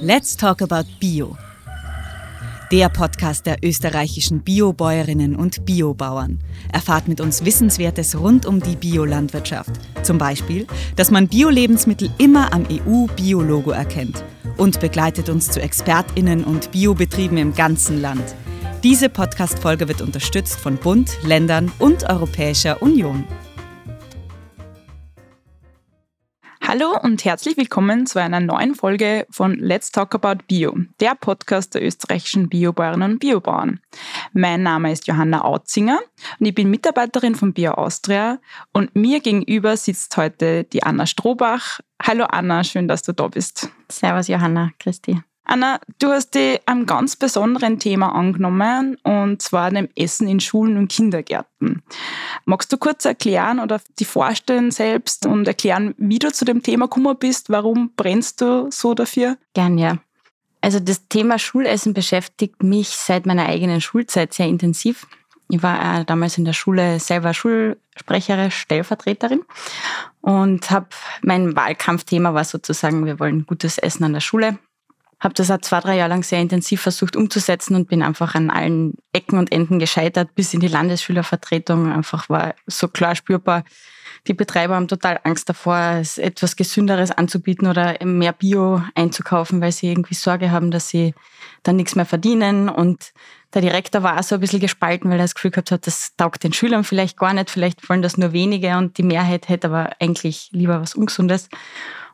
Let's Talk About Bio. Der Podcast der österreichischen Biobäuerinnen und Biobauern. Erfahrt mit uns Wissenswertes rund um die Biolandwirtschaft. Zum Beispiel, dass man Bio-Lebensmittel immer am EU-Biologo erkennt. Und begleitet uns zu ExpertInnen und Biobetrieben im ganzen Land. Diese Podcast-Folge wird unterstützt von Bund, Ländern und Europäischer Union. Hallo und herzlich willkommen zu einer neuen Folge von Let's Talk About Bio, der Podcast der österreichischen Biobäuerinnen und Biobauern. Mein Name ist Johanna Autzinger und ich bin Mitarbeiterin von Bio Austria und mir gegenüber sitzt heute die Anna Strohbach. Hallo Anna, schön, dass du da bist. Servus Johanna, Christi. Anna, du hast dich einem ganz besonderen Thema angenommen, und zwar dem Essen in Schulen und Kindergärten. Magst du kurz erklären oder die vorstellen selbst und erklären, wie du zu dem Thema gekommen bist? Warum brennst du so dafür? Gern, ja. Also das Thema Schulessen beschäftigt mich seit meiner eigenen Schulzeit sehr intensiv. Ich war damals in der Schule selber Schulsprecherin, Stellvertreterin und habe mein Wahlkampfthema war sozusagen, wir wollen gutes Essen an der Schule habe das auch zwei, drei Jahre lang sehr intensiv versucht umzusetzen und bin einfach an allen Ecken und Enden gescheitert, bis in die Landesschülervertretung. Einfach war so klar spürbar, die Betreiber haben total Angst davor, etwas Gesünderes anzubieten oder mehr Bio einzukaufen, weil sie irgendwie Sorge haben, dass sie dann nichts mehr verdienen. Und der Direktor war auch so ein bisschen gespalten, weil er das Gefühl gehabt hat, das taugt den Schülern vielleicht gar nicht, vielleicht wollen das nur wenige und die Mehrheit hätte aber eigentlich lieber was Ungesundes.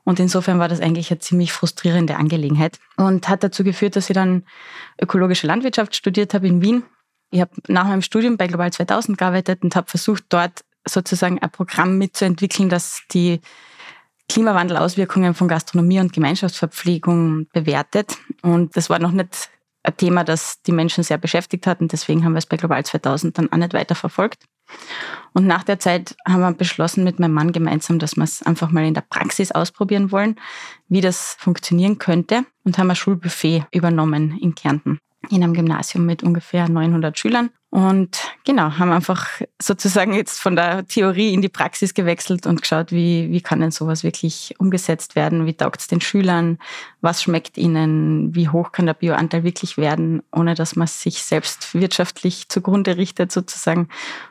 Und insofern war das eigentlich eine ziemlich frustrierende Angelegenheit und hat dazu geführt, dass ich dann ökologische Landwirtschaft studiert habe in Wien. Ich habe nach meinem Studium bei Global 2000 gearbeitet und habe versucht, dort sozusagen ein Programm mitzuentwickeln, das die Klimawandelauswirkungen von Gastronomie und Gemeinschaftsverpflegung bewertet. Und das war noch nicht ein Thema, das die Menschen sehr beschäftigt hat und deswegen haben wir es bei Global 2000 dann auch nicht weiter verfolgt. Und nach der Zeit haben wir beschlossen mit meinem Mann gemeinsam, dass wir es einfach mal in der Praxis ausprobieren wollen, wie das funktionieren könnte und haben ein Schulbuffet übernommen in Kärnten in einem Gymnasium mit ungefähr 900 Schülern. Und genau, haben einfach sozusagen jetzt von der Theorie in die Praxis gewechselt und geschaut, wie, wie kann denn sowas wirklich umgesetzt werden? Wie taugt es den Schülern? Was schmeckt ihnen? Wie hoch kann der Bioanteil wirklich werden, ohne dass man sich selbst wirtschaftlich zugrunde richtet sozusagen?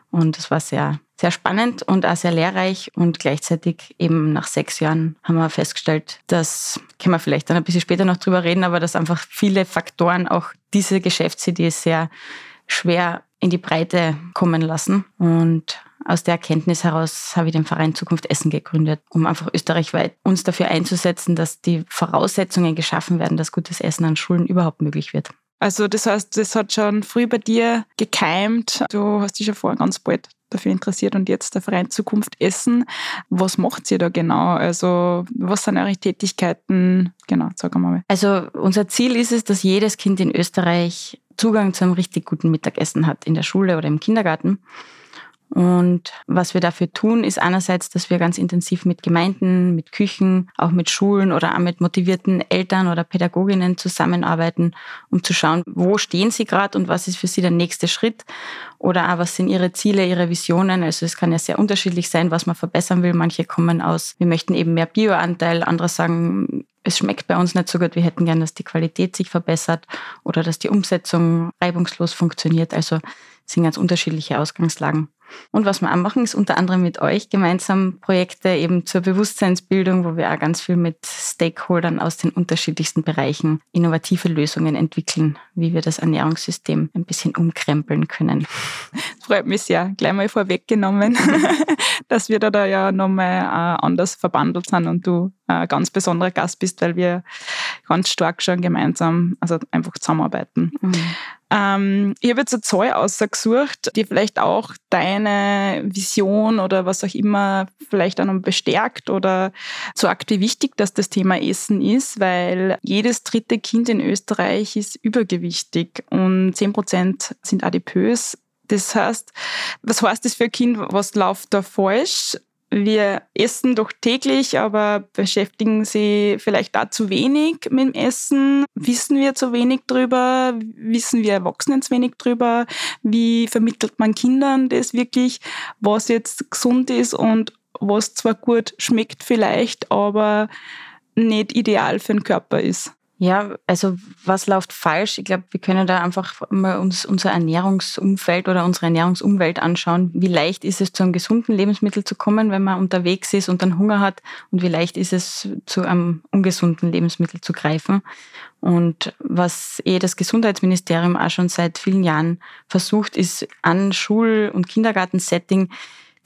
Und es war sehr, sehr spannend und auch sehr lehrreich. Und gleichzeitig eben nach sechs Jahren haben wir festgestellt, dass, können wir vielleicht dann ein bisschen später noch drüber reden, aber dass einfach viele Faktoren auch diese Geschäftsidee sehr schwer in die Breite kommen lassen. Und aus der Erkenntnis heraus habe ich den Verein Zukunft Essen gegründet, um einfach österreichweit uns dafür einzusetzen, dass die Voraussetzungen geschaffen werden, dass gutes Essen an Schulen überhaupt möglich wird. Also das heißt, das hat schon früh bei dir gekeimt. Du hast dich ja vorher ganz bald dafür interessiert und jetzt der Verein Zukunft Essen. Was macht ihr da genau? Also was sind eure Tätigkeiten? Genau, sag mal. Also unser Ziel ist es, dass jedes Kind in Österreich Zugang zu einem richtig guten Mittagessen hat, in der Schule oder im Kindergarten. Und was wir dafür tun, ist einerseits, dass wir ganz intensiv mit Gemeinden, mit Küchen, auch mit Schulen oder auch mit motivierten Eltern oder Pädagoginnen zusammenarbeiten, um zu schauen, wo stehen sie gerade und was ist für sie der nächste Schritt oder auch was sind ihre Ziele, ihre Visionen. Also es kann ja sehr unterschiedlich sein, was man verbessern will. Manche kommen aus, wir möchten eben mehr Bioanteil, andere sagen, es schmeckt bei uns nicht so gut, wir hätten gern, dass die Qualität sich verbessert oder dass die Umsetzung reibungslos funktioniert. Also sind ganz unterschiedliche Ausgangslagen. Und was wir auch machen, ist unter anderem mit euch gemeinsam Projekte eben zur Bewusstseinsbildung, wo wir auch ganz viel mit Stakeholdern aus den unterschiedlichsten Bereichen innovative Lösungen entwickeln, wie wir das Ernährungssystem ein bisschen umkrempeln können. Freut mich sehr. Gleich mal vorweggenommen, dass wir da, da ja nochmal äh, anders verbandelt sind und du ein ganz besonderer Gast bist, weil wir ganz stark schon gemeinsam, also einfach zusammenarbeiten. Mhm. Ähm, ich habe jetzt eine Zahl ausgesucht, die vielleicht auch deine Vision oder was auch immer vielleicht auch noch bestärkt oder sagt, wie wichtig dass das Thema Essen ist, weil jedes dritte Kind in Österreich ist übergewichtig und 10 Prozent sind adipös. Das heißt, was heißt das für ein Kind? Was läuft da falsch? wir essen doch täglich, aber beschäftigen sie vielleicht da zu wenig mit dem Essen? Wissen wir zu wenig drüber? Wissen wir Erwachsenen zu wenig drüber? Wie vermittelt man Kindern das wirklich, was jetzt gesund ist und was zwar gut schmeckt vielleicht, aber nicht ideal für den Körper ist? Ja, also was läuft falsch? Ich glaube, wir können da einfach mal uns unser Ernährungsumfeld oder unsere Ernährungsumwelt anschauen. Wie leicht ist es, zu einem gesunden Lebensmittel zu kommen, wenn man unterwegs ist und dann Hunger hat? Und wie leicht ist es, zu einem ungesunden Lebensmittel zu greifen? Und was eh das Gesundheitsministerium auch schon seit vielen Jahren versucht, ist an Schul- und Kindergartensetting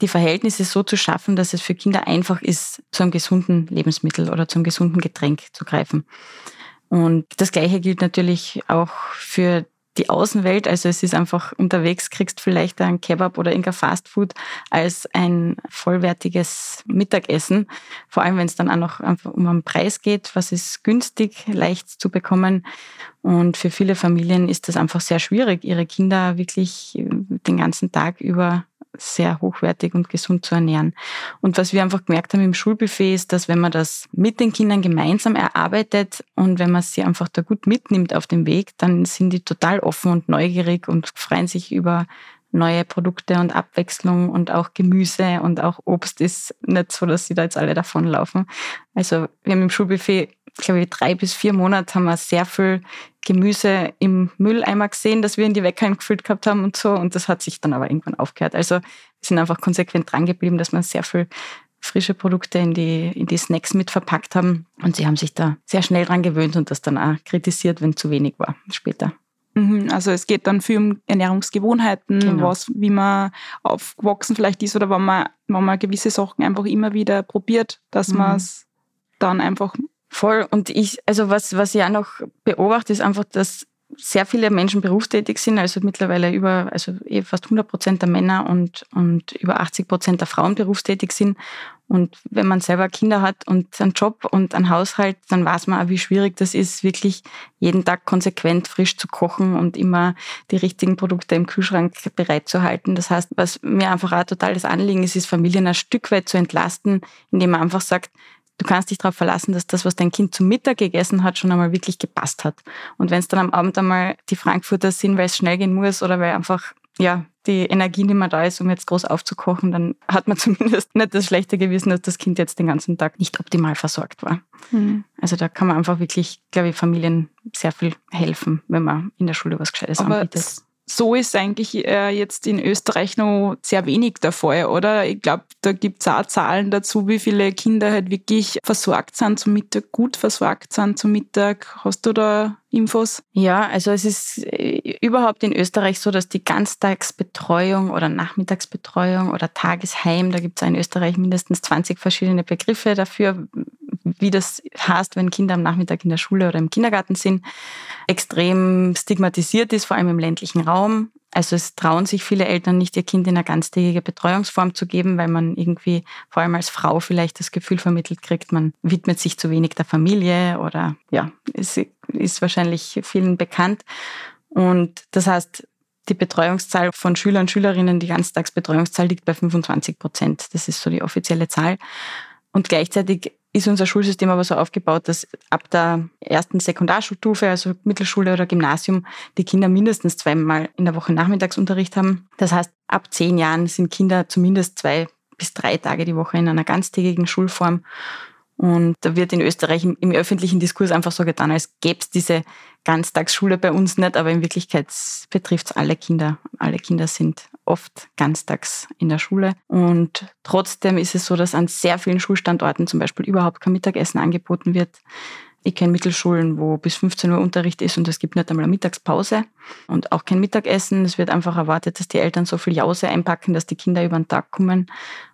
die Verhältnisse so zu schaffen, dass es für Kinder einfach ist, zu einem gesunden Lebensmittel oder zu einem gesunden Getränk zu greifen. Und das Gleiche gilt natürlich auch für die Außenwelt. Also es ist einfach unterwegs, kriegst vielleicht ein Kebab oder irgendein Fastfood als ein vollwertiges Mittagessen. Vor allem, wenn es dann auch noch um einen Preis geht, was ist günstig, leicht zu bekommen. Und für viele Familien ist das einfach sehr schwierig, ihre Kinder wirklich den ganzen Tag über sehr hochwertig und gesund zu ernähren. Und was wir einfach gemerkt haben im Schulbuffet ist, dass wenn man das mit den Kindern gemeinsam erarbeitet und wenn man sie einfach da gut mitnimmt auf dem Weg, dann sind die total offen und neugierig und freuen sich über neue Produkte und Abwechslung und auch Gemüse und auch Obst ist nicht so, dass sie da jetzt alle davonlaufen. Also wir haben im Schulbuffet glaube ich, drei bis vier Monate haben wir sehr viel Gemüse im Mülleimer gesehen, das wir in die Wecker gefüllt gehabt haben und so. Und das hat sich dann aber irgendwann aufgehört. Also wir sind einfach konsequent dran geblieben, dass wir sehr viel frische Produkte in die, in die Snacks mit verpackt haben. Und sie haben sich da sehr schnell dran gewöhnt und das dann auch kritisiert, wenn zu wenig war später. Mhm, also es geht dann viel um Ernährungsgewohnheiten, genau. was, wie man aufgewachsen vielleicht ist oder wenn man, wenn man gewisse Sachen einfach immer wieder probiert, dass mhm. man es dann einfach Voll. Und ich, also was, was ich auch noch beobachte, ist einfach, dass sehr viele Menschen berufstätig sind, also mittlerweile über, also eh fast 100 Prozent der Männer und, und über 80 Prozent der Frauen berufstätig sind. Und wenn man selber Kinder hat und einen Job und einen Haushalt, dann weiß man auch, wie schwierig das ist, wirklich jeden Tag konsequent frisch zu kochen und immer die richtigen Produkte im Kühlschrank bereitzuhalten. Das heißt, was mir einfach auch total das Anliegen ist, ist Familien ein Stück weit zu entlasten, indem man einfach sagt, Du kannst dich darauf verlassen, dass das, was dein Kind zum Mittag gegessen hat, schon einmal wirklich gepasst hat. Und wenn es dann am Abend einmal die Frankfurter sind, weil es schnell gehen muss oder weil einfach ja, die Energie nicht mehr da ist, um jetzt groß aufzukochen, dann hat man zumindest nicht das schlechte Gewissen, dass das Kind jetzt den ganzen Tag nicht optimal versorgt war. Mhm. Also da kann man einfach wirklich, glaube ich, Familien sehr viel helfen, wenn man in der Schule was Gescheites Aber anbietet so ist eigentlich äh, jetzt in Österreich noch sehr wenig der Fall, oder? Ich glaube, da gibt es auch Zahlen dazu, wie viele Kinder halt wirklich versorgt sind zum Mittag, gut versorgt sind zum Mittag. Hast du da Infos? Ja, also es ist äh, überhaupt in Österreich so, dass die Ganztagsbetreuung oder Nachmittagsbetreuung oder Tagesheim, da gibt es in Österreich mindestens 20 verschiedene Begriffe dafür, wie das heißt, wenn Kinder am Nachmittag in der Schule oder im Kindergarten sind, extrem stigmatisiert ist, vor allem im ländlichen Raum. Also es trauen sich viele Eltern nicht, ihr Kind in eine ganztägige Betreuungsform zu geben, weil man irgendwie, vor allem als Frau, vielleicht das Gefühl vermittelt kriegt, man widmet sich zu wenig der Familie oder ja, es ist wahrscheinlich vielen bekannt. Und das heißt, die Betreuungszahl von Schülern und Schülerinnen, die Ganztagsbetreuungszahl liegt bei 25 Prozent. Das ist so die offizielle Zahl. Und gleichzeitig ist unser Schulsystem aber so aufgebaut, dass ab der ersten Sekundarschulstufe, also Mittelschule oder Gymnasium, die Kinder mindestens zweimal in der Woche Nachmittagsunterricht haben. Das heißt, ab zehn Jahren sind Kinder zumindest zwei bis drei Tage die Woche in einer ganztägigen Schulform. Und da wird in Österreich im, im öffentlichen Diskurs einfach so getan, als gäbe es diese Ganztagsschule bei uns nicht, aber in Wirklichkeit betrifft es alle Kinder. Alle Kinder sind oft ganztags in der Schule. Und trotzdem ist es so, dass an sehr vielen Schulstandorten zum Beispiel überhaupt kein Mittagessen angeboten wird. Ich kenne Mittelschulen, wo bis 15 Uhr Unterricht ist und es gibt nicht einmal eine Mittagspause und auch kein Mittagessen. Es wird einfach erwartet, dass die Eltern so viel Jause einpacken, dass die Kinder über den Tag kommen.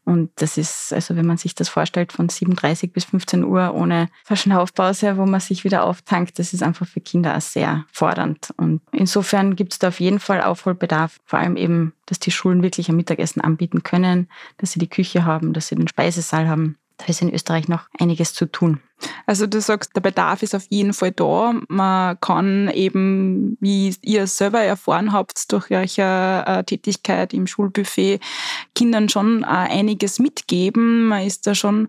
Und das ist, also wenn man sich das vorstellt, von 7.30 bis 15 Uhr ohne Verschnaufpause, wo man sich wieder auftankt, das ist einfach für Kinder auch sehr fordernd. Und insofern gibt es da auf jeden Fall Aufholbedarf. Vor allem eben, dass die Schulen wirklich ein Mittagessen anbieten können, dass sie die Küche haben, dass sie den Speisesaal haben. Da ist in Österreich noch einiges zu tun. Also du sagst, der Bedarf ist auf jeden Fall da. Man kann eben, wie ihr selber erfahren habt, durch eure äh, Tätigkeit im Schulbuffet Kindern schon äh, einiges mitgeben. Man ist da schon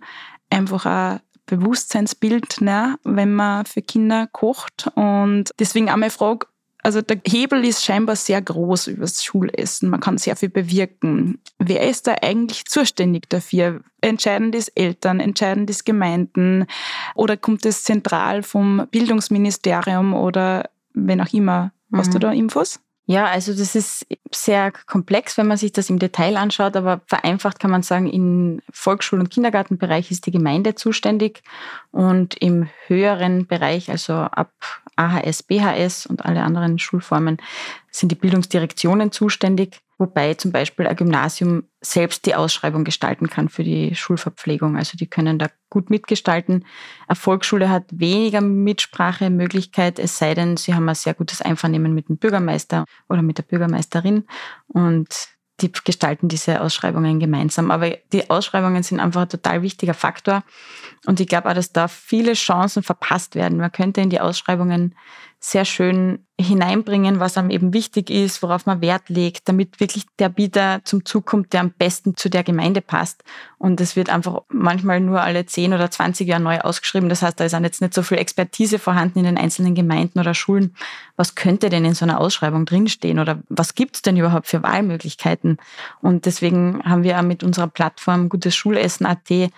einfach ein Bewusstseinsbild, ne, wenn man für Kinder kocht. Und deswegen auch meine Frage, Also der Hebel ist scheinbar sehr groß über das Schulessen. Man kann sehr viel bewirken. Wer ist da eigentlich zuständig dafür? Entscheiden das Eltern, entscheiden das Gemeinden oder kommt es zentral vom Bildungsministerium oder wenn auch immer? Hast mhm. du da Infos? Ja, also das ist sehr komplex, wenn man sich das im Detail anschaut, aber vereinfacht kann man sagen, im Volksschul- und Kindergartenbereich ist die Gemeinde zuständig und im höheren Bereich, also ab AHS, BHS und alle anderen Schulformen, sind die Bildungsdirektionen zuständig wobei zum Beispiel ein Gymnasium selbst die Ausschreibung gestalten kann für die Schulverpflegung. Also die können da gut mitgestalten. Eine Volksschule hat weniger Mitsprachemöglichkeit, es sei denn, sie haben ein sehr gutes Einvernehmen mit dem Bürgermeister oder mit der Bürgermeisterin und die gestalten diese Ausschreibungen gemeinsam. Aber die Ausschreibungen sind einfach ein total wichtiger Faktor. Und ich glaube auch, dass da viele Chancen verpasst werden. Man könnte in die Ausschreibungen sehr schön hineinbringen, was einem eben wichtig ist, worauf man Wert legt, damit wirklich der Bieter zum Zug kommt, der am besten zu der Gemeinde passt. Und es wird einfach manchmal nur alle 10 oder 20 Jahre neu ausgeschrieben. Das heißt, da ist auch jetzt nicht so viel Expertise vorhanden in den einzelnen Gemeinden oder Schulen. Was könnte denn in so einer Ausschreibung drinstehen oder was gibt es denn überhaupt für Wahlmöglichkeiten? Und deswegen haben wir auch mit unserer Plattform Gutes Schulessen.at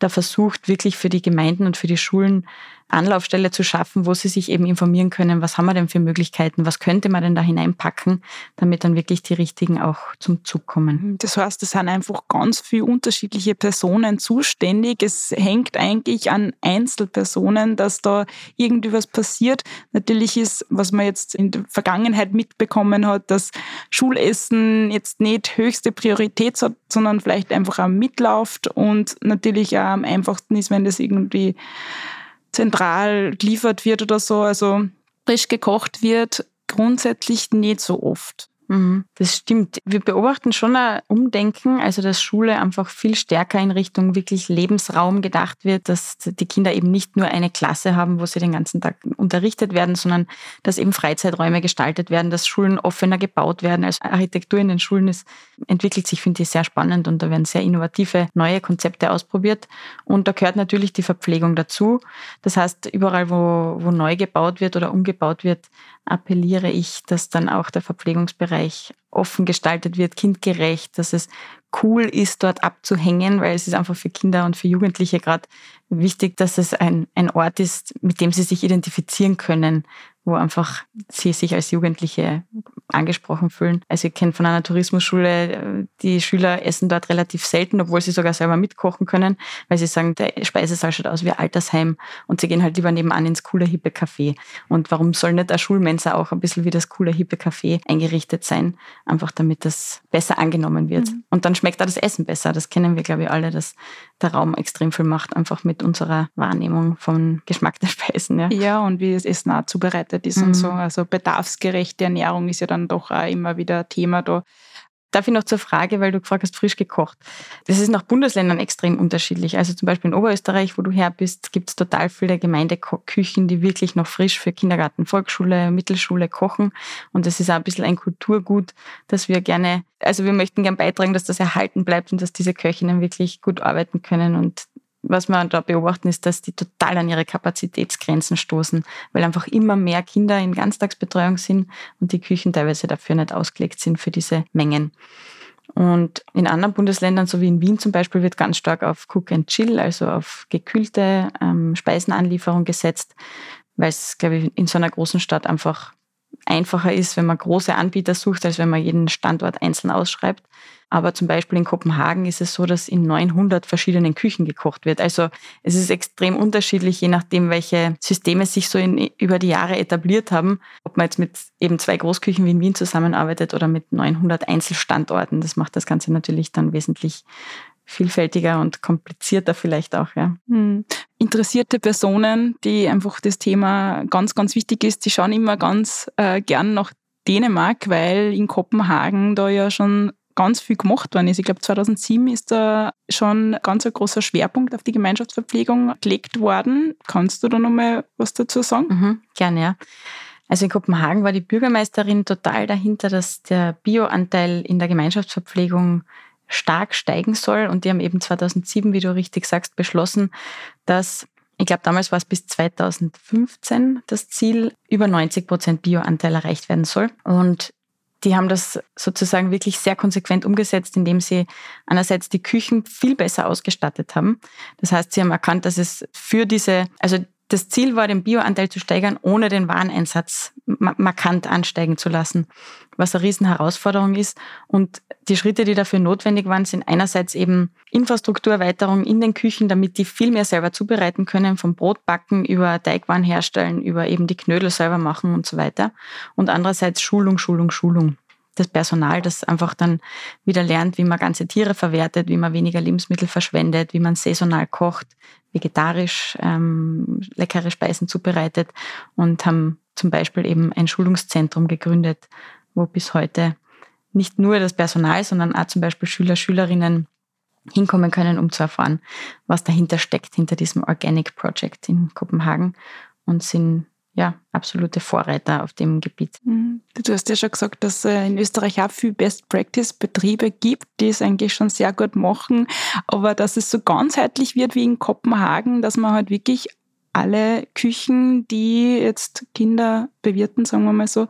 da versucht, wirklich für die Gemeinden und für die Schulen Anlaufstelle zu schaffen, wo sie sich eben informieren können, was haben wir denn für Möglichkeiten, was könnte man denn da hineinpacken, damit dann wirklich die richtigen auch zum Zug kommen. Das heißt, es sind einfach ganz viele unterschiedliche Personen zuständig. Es hängt eigentlich an Einzelpersonen, dass da irgendwie was passiert. Natürlich ist, was man jetzt in der Vergangenheit mitbekommen hat, dass Schulessen jetzt nicht höchste Priorität hat, sondern vielleicht einfach auch mitläuft und natürlich auch am einfachsten ist, wenn das irgendwie zentral geliefert wird oder so. Also frisch gekocht wird grundsätzlich nicht so oft. Mhm, das stimmt. Wir beobachten schon ein Umdenken, also dass Schule einfach viel stärker in Richtung wirklich Lebensraum gedacht wird, dass die Kinder eben nicht nur eine Klasse haben, wo sie den ganzen Tag unterrichtet werden, sondern dass eben Freizeiträume gestaltet werden, dass Schulen offener gebaut werden. Also Architektur in den Schulen ist, entwickelt sich, finde ich, sehr spannend und da werden sehr innovative neue Konzepte ausprobiert. Und da gehört natürlich die Verpflegung dazu. Das heißt, überall, wo, wo neu gebaut wird oder umgebaut wird, appelliere ich, dass dann auch der Verpflegungsbereich offen gestaltet wird, kindgerecht, dass es cool ist, dort abzuhängen, weil es ist einfach für Kinder und für Jugendliche gerade wichtig, dass es ein, ein Ort ist, mit dem sie sich identifizieren können, wo einfach sie sich als Jugendliche angesprochen fühlen. Also ich kenne von einer Tourismusschule, äh, die Schüler essen dort relativ selten, obwohl sie sogar selber mitkochen können, weil sie sagen, der Speisesaal schaut aus wie Altersheim und sie gehen halt lieber nebenan ins coole, hippe Café. Und warum soll nicht der Schulmensa auch ein bisschen wie das coole, hippe Café eingerichtet sein? Einfach damit das besser angenommen wird. Mhm. Und dann schmeckt auch das Essen besser. Das kennen wir, glaube ich, alle, dass der Raum extrem viel macht, einfach mit unserer Wahrnehmung vom Geschmack der Speisen. Ja, ja und wie das Essen auch zubereitet ist mhm. und so. Also bedarfsgerechte Ernährung ist ja dann doch auch immer wieder Thema da. Darf ich noch zur Frage, weil du gefragt hast, frisch gekocht. Das ist nach Bundesländern extrem unterschiedlich. Also zum Beispiel in Oberösterreich, wo du her bist, gibt es total viele Gemeindeküchen, die wirklich noch frisch für Kindergarten, Volksschule, Mittelschule kochen. Und das ist auch ein bisschen ein Kulturgut, dass wir gerne, also wir möchten gerne beitragen, dass das erhalten bleibt und dass diese Köchinnen wirklich gut arbeiten können und was wir da beobachten, ist, dass die total an ihre Kapazitätsgrenzen stoßen, weil einfach immer mehr Kinder in Ganztagsbetreuung sind und die Küchen teilweise dafür nicht ausgelegt sind für diese Mengen. Und in anderen Bundesländern, so wie in Wien zum Beispiel, wird ganz stark auf Cook and Chill, also auf gekühlte ähm, Speisenanlieferung gesetzt, weil es, glaube ich, in so einer großen Stadt einfach einfacher ist, wenn man große Anbieter sucht, als wenn man jeden Standort einzeln ausschreibt. Aber zum Beispiel in Kopenhagen ist es so, dass in 900 verschiedenen Küchen gekocht wird. Also es ist extrem unterschiedlich, je nachdem, welche Systeme sich so in, über die Jahre etabliert haben. Ob man jetzt mit eben zwei Großküchen wie in Wien zusammenarbeitet oder mit 900 Einzelstandorten. Das macht das Ganze natürlich dann wesentlich vielfältiger und komplizierter vielleicht auch. Ja. Hm. Interessierte Personen, die einfach das Thema ganz, ganz wichtig ist, die schauen immer ganz äh, gern nach Dänemark, weil in Kopenhagen da ja schon ganz viel gemacht worden ist. Ich glaube, 2007 ist da schon ganz ein großer Schwerpunkt auf die Gemeinschaftsverpflegung gelegt worden. Kannst du da nochmal was dazu sagen? Mhm, gerne, ja. Also in Kopenhagen war die Bürgermeisterin total dahinter, dass der Bioanteil in der Gemeinschaftsverpflegung stark steigen soll. Und die haben eben 2007, wie du richtig sagst, beschlossen, dass ich glaube, damals war es bis 2015 das Ziel, über 90 Prozent Bioanteil erreicht werden soll. Und die haben das sozusagen wirklich sehr konsequent umgesetzt, indem sie einerseits die Küchen viel besser ausgestattet haben. Das heißt, sie haben erkannt, dass es für diese, also das Ziel war, den Bioanteil zu steigern, ohne den Wareneinsatz markant ansteigen zu lassen, was eine Riesenherausforderung ist. Und die Schritte, die dafür notwendig waren, sind einerseits eben Infrastrukturerweiterung in den Küchen, damit die viel mehr selber zubereiten können, vom Brotbacken über Teigwaren herstellen, über eben die Knödel selber machen und so weiter. Und andererseits Schulung, Schulung, Schulung das Personal, das einfach dann wieder lernt, wie man ganze Tiere verwertet, wie man weniger Lebensmittel verschwendet, wie man saisonal kocht, vegetarisch ähm, leckere Speisen zubereitet und haben zum Beispiel eben ein Schulungszentrum gegründet, wo bis heute nicht nur das Personal, sondern auch zum Beispiel Schüler, Schülerinnen hinkommen können, um zu erfahren, was dahinter steckt, hinter diesem Organic Project in Kopenhagen und sind ja, absolute Vorreiter auf dem Gebiet. Mhm. Du hast ja schon gesagt, dass es in Österreich auch viel Best-Practice-Betriebe gibt, die es eigentlich schon sehr gut machen, aber dass es so ganzheitlich wird wie in Kopenhagen, dass man halt wirklich alle Küchen, die jetzt Kinder bewirten, sagen wir mal so,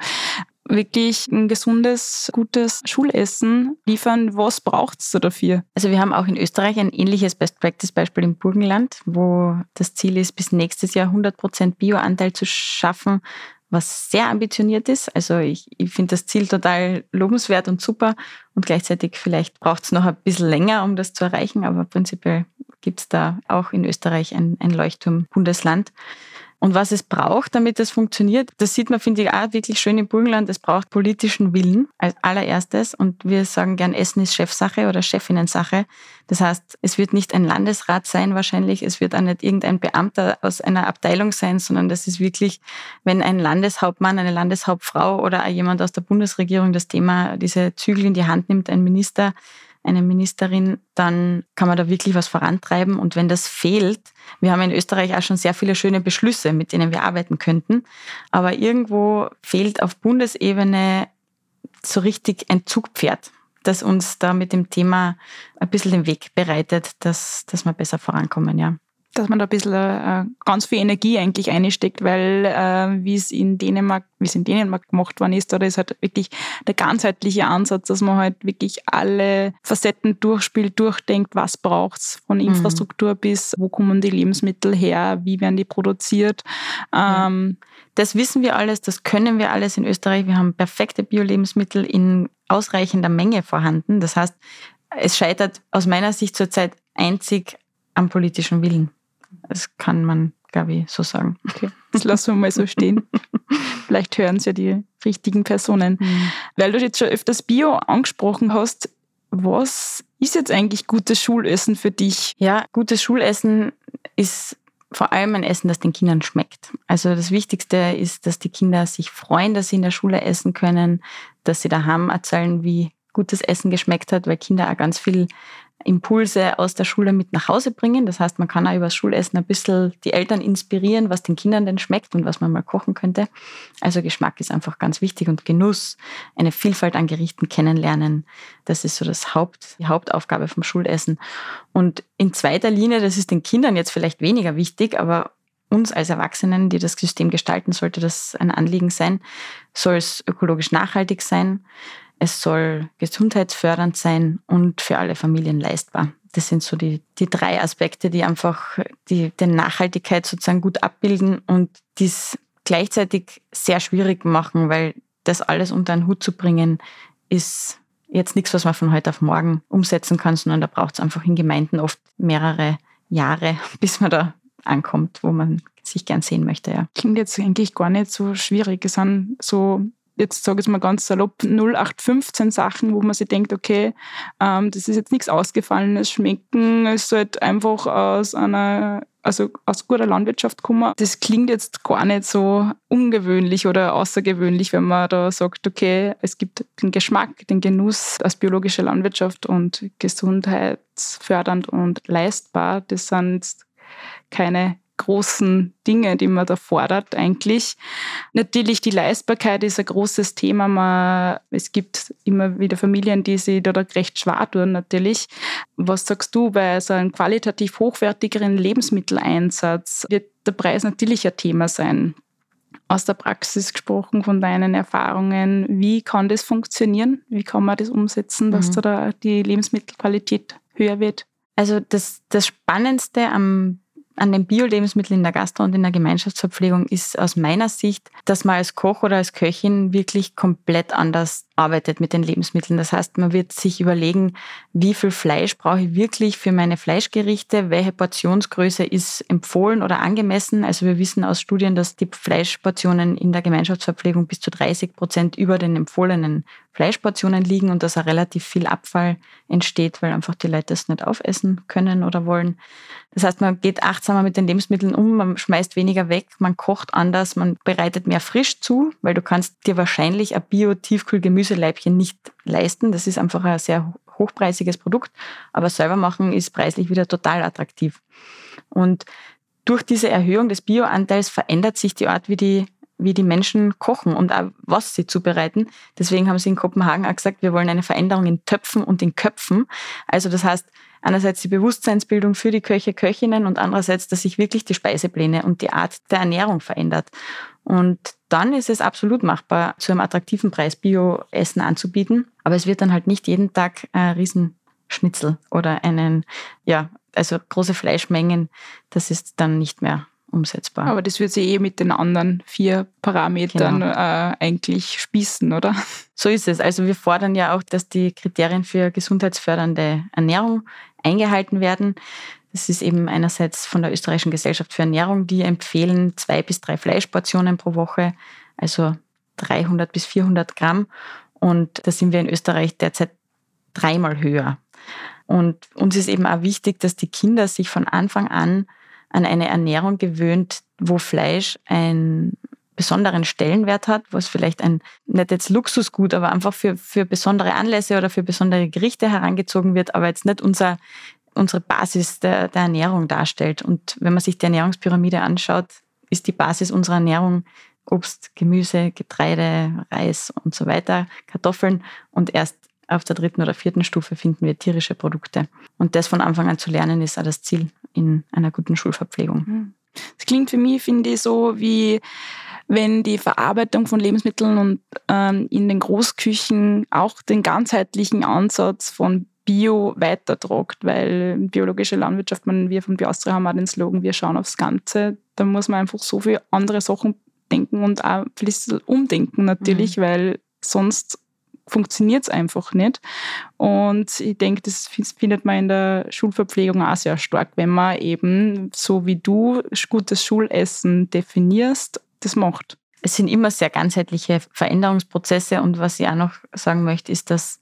wirklich ein gesundes, gutes Schulessen liefern. Was braucht es da dafür? Also wir haben auch in Österreich ein ähnliches Best-Practice-Beispiel im Burgenland, wo das Ziel ist, bis nächstes Jahr 100 Prozent Bioanteil zu schaffen, was sehr ambitioniert ist. Also ich, ich finde das Ziel total lobenswert und super und gleichzeitig vielleicht braucht es noch ein bisschen länger, um das zu erreichen, aber prinzipiell gibt es da auch in Österreich ein, ein Leuchtturm-Bundesland. Und was es braucht, damit das funktioniert, das sieht man, finde ich, auch wirklich schön im Burgenland. Es braucht politischen Willen als allererstes. Und wir sagen gern, Essen ist Chefsache oder Chefinnensache. Das heißt, es wird nicht ein Landesrat sein wahrscheinlich. Es wird auch nicht irgendein Beamter aus einer Abteilung sein, sondern das ist wirklich, wenn ein Landeshauptmann, eine Landeshauptfrau oder jemand aus der Bundesregierung das Thema, diese Zügel in die Hand nimmt, ein Minister, eine Ministerin, dann kann man da wirklich was vorantreiben. Und wenn das fehlt, wir haben in Österreich auch schon sehr viele schöne Beschlüsse, mit denen wir arbeiten könnten, aber irgendwo fehlt auf Bundesebene so richtig ein Zugpferd, das uns da mit dem Thema ein bisschen den Weg bereitet, dass, dass wir besser vorankommen, ja dass man da ein bisschen äh, ganz viel Energie eigentlich einsteckt, weil äh, wie es in Dänemark, wie es in Dänemark gemacht worden ist, da ist halt wirklich der ganzheitliche Ansatz, dass man halt wirklich alle Facetten durchspielt, durchdenkt, was braucht's von mhm. Infrastruktur mhm. bis wo kommen die Lebensmittel her, wie werden die produziert. Ähm, das wissen wir alles, das können wir alles in Österreich. Wir haben perfekte Bio-Lebensmittel in ausreichender Menge vorhanden. Das heißt, es scheitert aus meiner Sicht zurzeit einzig am politischen Willen. Das kann man, glaube ich, so sagen. Okay, das lassen wir mal so stehen. Vielleicht hören es ja die richtigen Personen. Mhm. Weil du jetzt schon öfters Bio angesprochen hast, was ist jetzt eigentlich gutes Schulessen für dich? Ja, gutes Schulessen ist vor allem ein Essen, das den Kindern schmeckt. Also das Wichtigste ist, dass die Kinder sich freuen, dass sie in der Schule essen können, dass sie daheim erzählen, wie gutes Essen geschmeckt hat, weil Kinder auch ganz viel Impulse aus der Schule mit nach Hause bringen. Das heißt, man kann auch über das Schulessen ein bisschen die Eltern inspirieren, was den Kindern denn schmeckt und was man mal kochen könnte. Also Geschmack ist einfach ganz wichtig und Genuss, eine Vielfalt an Gerichten kennenlernen. Das ist so das Haupt, die Hauptaufgabe vom Schulessen. Und in zweiter Linie, das ist den Kindern jetzt vielleicht weniger wichtig, aber uns als Erwachsenen, die das System gestalten, sollte das ein Anliegen sein, soll es ökologisch nachhaltig sein es soll gesundheitsfördernd sein und für alle Familien leistbar. Das sind so die, die drei Aspekte, die einfach die, die Nachhaltigkeit sozusagen gut abbilden und dies gleichzeitig sehr schwierig machen, weil das alles unter einen Hut zu bringen, ist jetzt nichts, was man von heute auf morgen umsetzen kann, sondern da braucht es einfach in Gemeinden oft mehrere Jahre, bis man da ankommt, wo man sich gern sehen möchte. Ja. Klingt jetzt eigentlich gar nicht so schwierig. Es sind so jetzt sage ich mal ganz salopp, 0815 Sachen, wo man sich denkt, okay, ähm, das ist jetzt nichts Ausgefallenes, schmecken, es sollte einfach aus einer also aus guter Landwirtschaft kommen. Das klingt jetzt gar nicht so ungewöhnlich oder außergewöhnlich, wenn man da sagt, okay, es gibt den Geschmack, den Genuss aus biologischer Landwirtschaft und gesundheitsfördernd und leistbar. Das sind keine großen Dinge, die man da fordert eigentlich. Natürlich die Leistbarkeit ist ein großes Thema. Man, es gibt immer wieder Familien, die sich da recht schwer tun natürlich. Was sagst du bei so einem qualitativ hochwertigeren Lebensmitteleinsatz? Wird der Preis natürlich ein Thema sein? Aus der Praxis gesprochen, von deinen Erfahrungen, wie kann das funktionieren? Wie kann man das umsetzen, dass mhm. da die Lebensmittelqualität höher wird? Also das, das Spannendste am an den Bio-Lebensmitteln in der Gastro und in der Gemeinschaftsverpflegung ist aus meiner Sicht, dass man als Koch oder als Köchin wirklich komplett anders arbeitet mit den Lebensmitteln. Das heißt, man wird sich überlegen, wie viel Fleisch brauche ich wirklich für meine Fleischgerichte, welche Portionsgröße ist empfohlen oder angemessen. Also wir wissen aus Studien, dass die Fleischportionen in der Gemeinschaftsverpflegung bis zu 30 Prozent über den empfohlenen Fleischportionen liegen und dass auch relativ viel Abfall entsteht, weil einfach die Leute es nicht aufessen können oder wollen. Das heißt, man geht achtsamer mit den Lebensmitteln um, man schmeißt weniger weg, man kocht anders, man bereitet mehr frisch zu, weil du kannst dir wahrscheinlich ein Bio-Tiefkühl-Gemüseleibchen nicht leisten. Das ist einfach ein sehr hochpreisiges Produkt, aber selber machen ist preislich wieder total attraktiv. Und durch diese Erhöhung des Bioanteils verändert sich die Art, wie die wie die Menschen kochen und auch was sie zubereiten. Deswegen haben sie in Kopenhagen auch gesagt, wir wollen eine Veränderung in Töpfen und in Köpfen. Also das heißt, einerseits die Bewusstseinsbildung für die Köche, Köchinnen und andererseits, dass sich wirklich die Speisepläne und die Art der Ernährung verändert. Und dann ist es absolut machbar, zu einem attraktiven Preis Bio-Essen anzubieten. Aber es wird dann halt nicht jeden Tag ein Riesenschnitzel oder einen, ja, also große Fleischmengen. Das ist dann nicht mehr umsetzbar. Aber das wird sich eh mit den anderen vier Parametern genau. äh, eigentlich spießen, oder? So ist es. Also wir fordern ja auch, dass die Kriterien für gesundheitsfördernde Ernährung eingehalten werden. Das ist eben einerseits von der Österreichischen Gesellschaft für Ernährung, die empfehlen zwei bis drei Fleischportionen pro Woche, also 300 bis 400 Gramm. Und da sind wir in Österreich derzeit dreimal höher. Und uns ist eben auch wichtig, dass die Kinder sich von Anfang an an eine Ernährung gewöhnt, wo Fleisch einen besonderen Stellenwert hat, was vielleicht ein, nicht jetzt Luxusgut, aber einfach für, für besondere Anlässe oder für besondere Gerichte herangezogen wird, aber jetzt nicht unser, unsere Basis der, der Ernährung darstellt. Und wenn man sich die Ernährungspyramide anschaut, ist die Basis unserer Ernährung Obst, Gemüse, Getreide, Reis und so weiter, Kartoffeln und erst auf der dritten oder vierten Stufe finden wir tierische Produkte. Und das von Anfang an zu lernen, ist auch das Ziel in einer guten Schulverpflegung. Hm. Das klingt für mich, finde ich, so wie wenn die Verarbeitung von Lebensmitteln und ähm, in den Großküchen auch den ganzheitlichen Ansatz von Bio weitertragt, weil biologische Landwirtschaft, man, wir von Biostria haben auch den Slogan, wir schauen aufs Ganze. Da muss man einfach so viele andere Sachen denken und auch vielleicht umdenken natürlich, mhm. weil sonst funktioniert es einfach nicht. Und ich denke, das findet man in der Schulverpflegung auch sehr stark, wenn man eben, so wie du, gutes Schulessen definierst, das macht. Es sind immer sehr ganzheitliche Veränderungsprozesse und was ich auch noch sagen möchte, ist, dass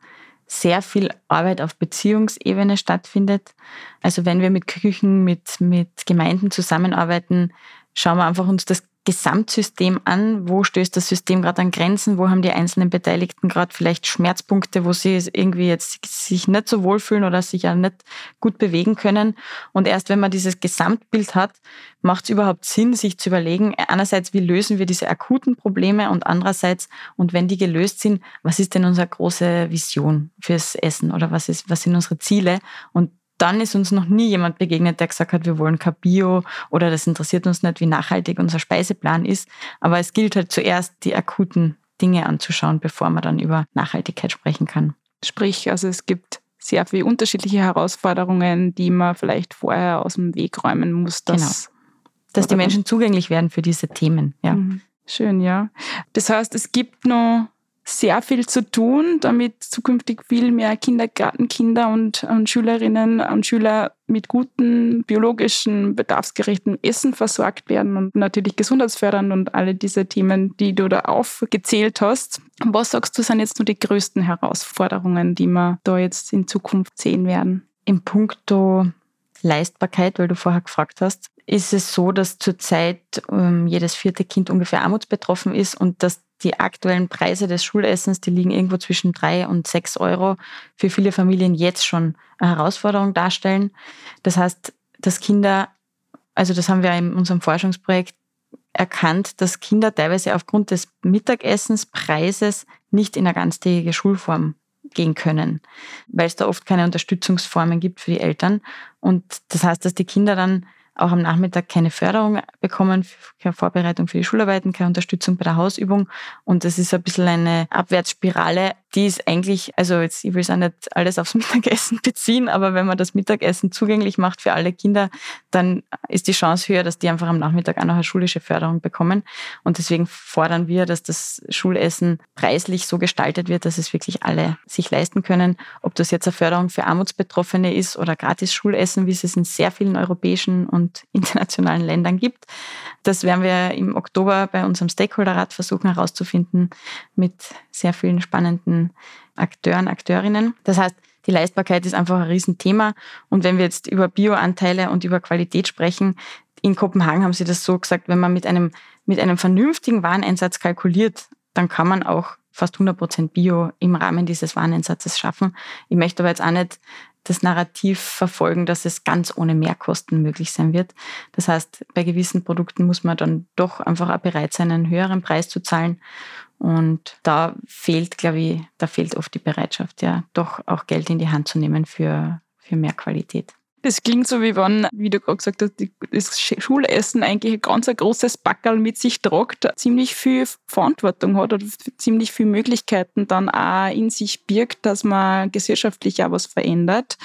sehr viel Arbeit auf Beziehungsebene stattfindet. Also wenn wir mit Küchen, mit, mit Gemeinden zusammenarbeiten, schauen wir einfach uns das Gesamtsystem an, wo stößt das System gerade an Grenzen, wo haben die einzelnen Beteiligten gerade vielleicht Schmerzpunkte, wo sie irgendwie jetzt sich nicht so wohlfühlen oder sich ja nicht gut bewegen können. Und erst wenn man dieses Gesamtbild hat, macht es überhaupt Sinn, sich zu überlegen, einerseits, wie lösen wir diese akuten Probleme und andererseits, und wenn die gelöst sind, was ist denn unsere große Vision fürs Essen oder was, ist, was sind unsere Ziele? Und dann ist uns noch nie jemand begegnet, der gesagt hat, wir wollen kein Bio oder das interessiert uns nicht, wie nachhaltig unser Speiseplan ist. Aber es gilt halt zuerst, die akuten Dinge anzuschauen, bevor man dann über Nachhaltigkeit sprechen kann. Sprich, also es gibt sehr viele unterschiedliche Herausforderungen, die man vielleicht vorher aus dem Weg räumen muss. Dass, genau. Dass die Menschen zugänglich werden für diese Themen. Ja. Mhm. Schön, ja. Das heißt, es gibt noch sehr viel zu tun, damit zukünftig viel mehr Kindergartenkinder und, und Schülerinnen und Schüler mit gutem biologischen, bedarfsgerechten Essen versorgt werden und natürlich gesundheitsfördernd und alle diese Themen, die du da aufgezählt hast. Was sagst du, sind jetzt nur die größten Herausforderungen, die wir da jetzt in Zukunft sehen werden? Im Punkto Leistbarkeit, weil du vorher gefragt hast, ist es so, dass zurzeit ähm, jedes vierte Kind ungefähr armutsbetroffen ist und dass die aktuellen Preise des Schulessens, die liegen irgendwo zwischen drei und sechs Euro, für viele Familien jetzt schon eine Herausforderung darstellen. Das heißt, dass Kinder also das haben wir in unserem Forschungsprojekt erkannt, dass Kinder teilweise aufgrund des Mittagessenspreises nicht in eine ganztägige Schulform gehen können, weil es da oft keine Unterstützungsformen gibt für die Eltern. Und das heißt, dass die Kinder dann auch am Nachmittag keine Förderung bekommen, keine Vorbereitung für die Schularbeiten, keine Unterstützung bei der Hausübung. Und das ist ein bisschen eine Abwärtsspirale, die ist eigentlich, also jetzt, ich will es auch nicht alles aufs Mittagessen beziehen, aber wenn man das Mittagessen zugänglich macht für alle Kinder, dann ist die Chance höher, dass die einfach am Nachmittag auch noch eine schulische Förderung bekommen. Und deswegen fordern wir, dass das Schulessen preislich so gestaltet wird, dass es wirklich alle sich leisten können. Ob das jetzt eine Förderung für Armutsbetroffene ist oder gratis Schulessen, wie es es in sehr vielen europäischen und internationalen Ländern gibt. Das werden wir im Oktober bei unserem Stakeholderrat versuchen herauszufinden mit sehr vielen spannenden Akteuren, Akteurinnen. Das heißt, die Leistbarkeit ist einfach ein Riesenthema. Und wenn wir jetzt über Bioanteile und über Qualität sprechen, in Kopenhagen haben sie das so gesagt, wenn man mit einem, mit einem vernünftigen Wareneinsatz kalkuliert, dann kann man auch fast 100 Prozent Bio im Rahmen dieses Wareneinsatzes schaffen. Ich möchte aber jetzt auch nicht das Narrativ verfolgen, dass es ganz ohne Mehrkosten möglich sein wird. Das heißt, bei gewissen Produkten muss man dann doch einfach auch bereit sein, einen höheren Preis zu zahlen. Und da fehlt, glaube ich, da fehlt oft die Bereitschaft, ja, doch auch Geld in die Hand zu nehmen für, für mehr Qualität. Das klingt so, wie wenn, wie du gerade gesagt hast, das Schulessen eigentlich ein ganz großes Backerl mit sich tragt, ziemlich viel Verantwortung hat oder ziemlich viele Möglichkeiten dann auch in sich birgt, dass man gesellschaftlich auch was verändert.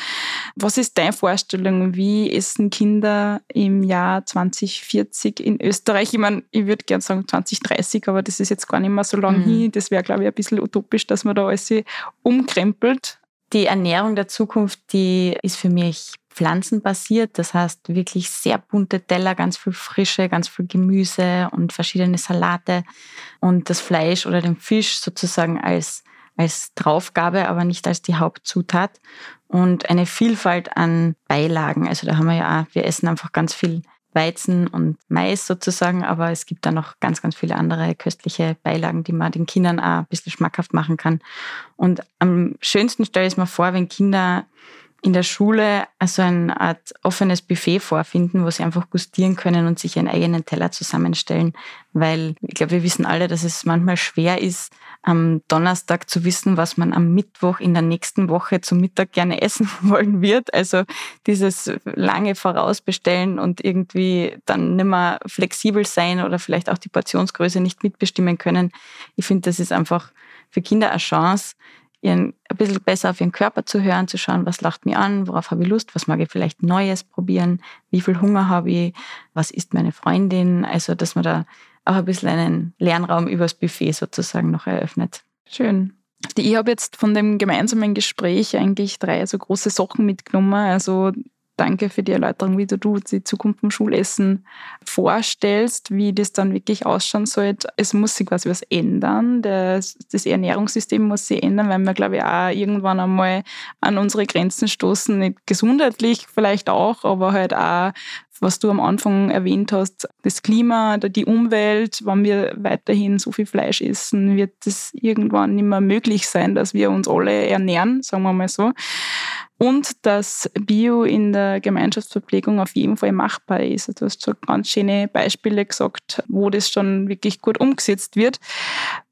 Was ist deine Vorstellung? Wie essen Kinder im Jahr 2040 in Österreich? Ich meine, ich würde gerne sagen 2030, aber das ist jetzt gar nicht mehr so lange mhm. hin. Das wäre, glaube ich, ein bisschen utopisch, dass man da alles umkrempelt. Die Ernährung der Zukunft, die ist für mich pflanzenbasiert. Das heißt wirklich sehr bunte Teller, ganz viel Frische, ganz viel Gemüse und verschiedene Salate und das Fleisch oder den Fisch sozusagen als, als Draufgabe, aber nicht als die Hauptzutat und eine Vielfalt an Beilagen. Also da haben wir ja auch, wir essen einfach ganz viel Weizen und Mais sozusagen, aber es gibt da noch ganz, ganz viele andere köstliche Beilagen, die man den Kindern auch ein bisschen schmackhaft machen kann. Und am schönsten stelle ich es mir vor, wenn Kinder in der Schule also eine Art offenes Buffet vorfinden, wo sie einfach gustieren können und sich ihren eigenen Teller zusammenstellen. Weil ich glaube, wir wissen alle, dass es manchmal schwer ist, am Donnerstag zu wissen, was man am Mittwoch in der nächsten Woche zum Mittag gerne essen wollen wird. Also dieses lange Vorausbestellen und irgendwie dann nicht mehr flexibel sein oder vielleicht auch die Portionsgröße nicht mitbestimmen können. Ich finde, das ist einfach für Kinder eine Chance, ihren, ein bisschen besser auf ihren Körper zu hören, zu schauen, was lacht mir an, worauf habe ich Lust, was mag ich vielleicht Neues probieren, wie viel Hunger habe ich, was ist meine Freundin. Also, dass man da auch ein bisschen einen Lernraum übers Buffet sozusagen noch eröffnet. Schön. Ich habe jetzt von dem gemeinsamen Gespräch eigentlich drei so große Sachen mitgenommen. Also danke für die Erläuterung, wie du die Zukunft vom Schulessen vorstellst, wie das dann wirklich ausschauen soll. Es muss sich quasi was ändern. Das, das Ernährungssystem muss sich ändern, weil wir, glaube ich, auch irgendwann einmal an unsere Grenzen stoßen. Nicht gesundheitlich vielleicht auch, aber halt auch was du am Anfang erwähnt hast, das Klima, die Umwelt, wenn wir weiterhin so viel Fleisch essen, wird es irgendwann nicht mehr möglich sein, dass wir uns alle ernähren, sagen wir mal so und dass Bio in der Gemeinschaftsverpflegung auf jeden Fall machbar ist. Du hast so ganz schöne Beispiele gesagt, wo das schon wirklich gut umgesetzt wird.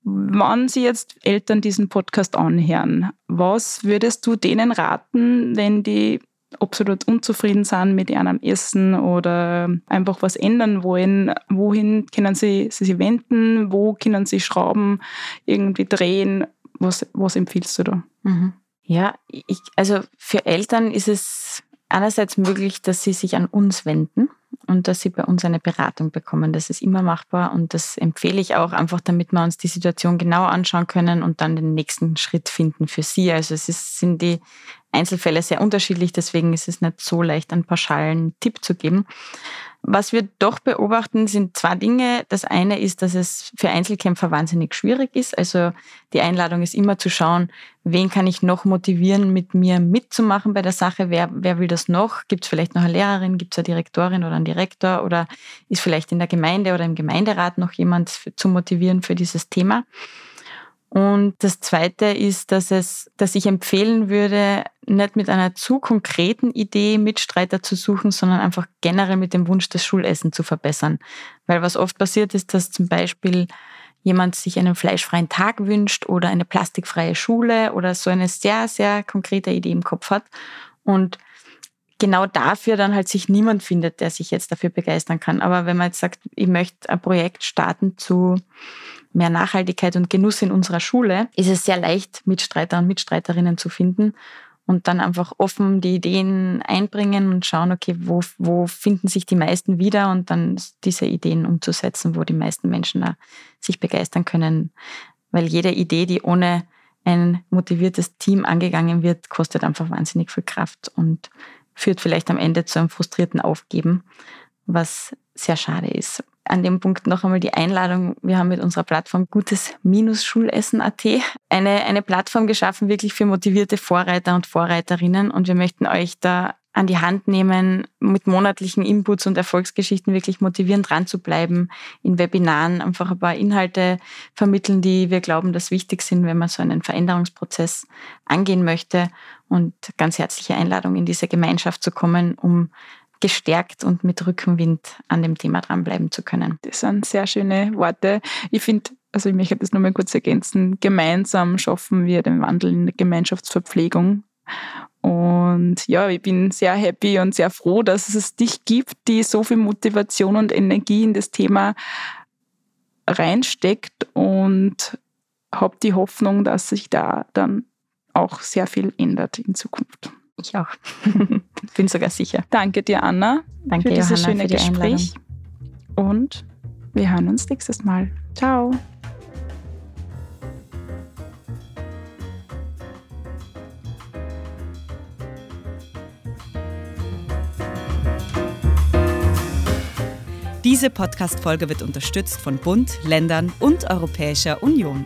Wann Sie jetzt Eltern diesen Podcast anhören, was würdest du denen raten, wenn die absolut unzufrieden sind mit ihrem Essen oder einfach was ändern wollen, wohin können sie, sie sich wenden, wo können sie Schrauben irgendwie drehen, was, was empfiehlst du da? Mhm. Ja, ich, also für Eltern ist es einerseits möglich, dass sie sich an uns wenden und dass sie bei uns eine Beratung bekommen. Das ist immer machbar und das empfehle ich auch einfach, damit wir uns die Situation genau anschauen können und dann den nächsten Schritt finden für sie. Also es ist, sind die Einzelfälle sehr unterschiedlich, deswegen ist es nicht so leicht, einen pauschalen Tipp zu geben. Was wir doch beobachten, sind zwei Dinge. Das eine ist, dass es für Einzelkämpfer wahnsinnig schwierig ist. Also die Einladung ist immer zu schauen, wen kann ich noch motivieren, mit mir mitzumachen bei der Sache? Wer, wer will das noch? Gibt es vielleicht noch eine Lehrerin? Gibt es eine Direktorin oder einen Direktor? Oder ist vielleicht in der Gemeinde oder im Gemeinderat noch jemand zu motivieren für dieses Thema? Und das Zweite ist, dass, es, dass ich empfehlen würde, nicht mit einer zu konkreten Idee Mitstreiter zu suchen, sondern einfach generell mit dem Wunsch, das Schulessen zu verbessern. Weil was oft passiert ist, dass zum Beispiel jemand sich einen fleischfreien Tag wünscht oder eine plastikfreie Schule oder so eine sehr, sehr konkrete Idee im Kopf hat. Und genau dafür dann halt sich niemand findet, der sich jetzt dafür begeistern kann. Aber wenn man jetzt sagt, ich möchte ein Projekt starten zu mehr Nachhaltigkeit und Genuss in unserer Schule, ist es sehr leicht, Mitstreiter und Mitstreiterinnen zu finden und dann einfach offen die Ideen einbringen und schauen, okay, wo, wo finden sich die meisten wieder und dann diese Ideen umzusetzen, wo die meisten Menschen sich begeistern können. Weil jede Idee, die ohne ein motiviertes Team angegangen wird, kostet einfach wahnsinnig viel Kraft und führt vielleicht am Ende zu einem frustrierten Aufgeben, was sehr schade ist an dem Punkt noch einmal die Einladung. Wir haben mit unserer Plattform Gutes-Schulessen.at eine, eine Plattform geschaffen, wirklich für motivierte Vorreiter und Vorreiterinnen. Und wir möchten euch da an die Hand nehmen, mit monatlichen Inputs und Erfolgsgeschichten wirklich motivieren, dran zu bleiben, in Webinaren einfach ein paar Inhalte vermitteln, die wir glauben, dass wichtig sind, wenn man so einen Veränderungsprozess angehen möchte. Und ganz herzliche Einladung, in diese Gemeinschaft zu kommen, um gestärkt und mit Rückenwind an dem Thema dranbleiben zu können. Das sind sehr schöne Worte. Ich finde, also ich möchte das nur mal kurz ergänzen, gemeinsam schaffen wir den Wandel in der Gemeinschaftsverpflegung. Und ja, ich bin sehr happy und sehr froh, dass es dich gibt, die so viel Motivation und Energie in das Thema reinsteckt und habe die Hoffnung, dass sich da dann auch sehr viel ändert in Zukunft. Ich auch. Bin sogar sicher. Danke dir, Anna, Danke, für dieses Johanna, schöne für Gespräch. Und wir hören uns nächstes Mal. Ciao. Diese Podcast-Folge wird unterstützt von Bund, Ländern und Europäischer Union.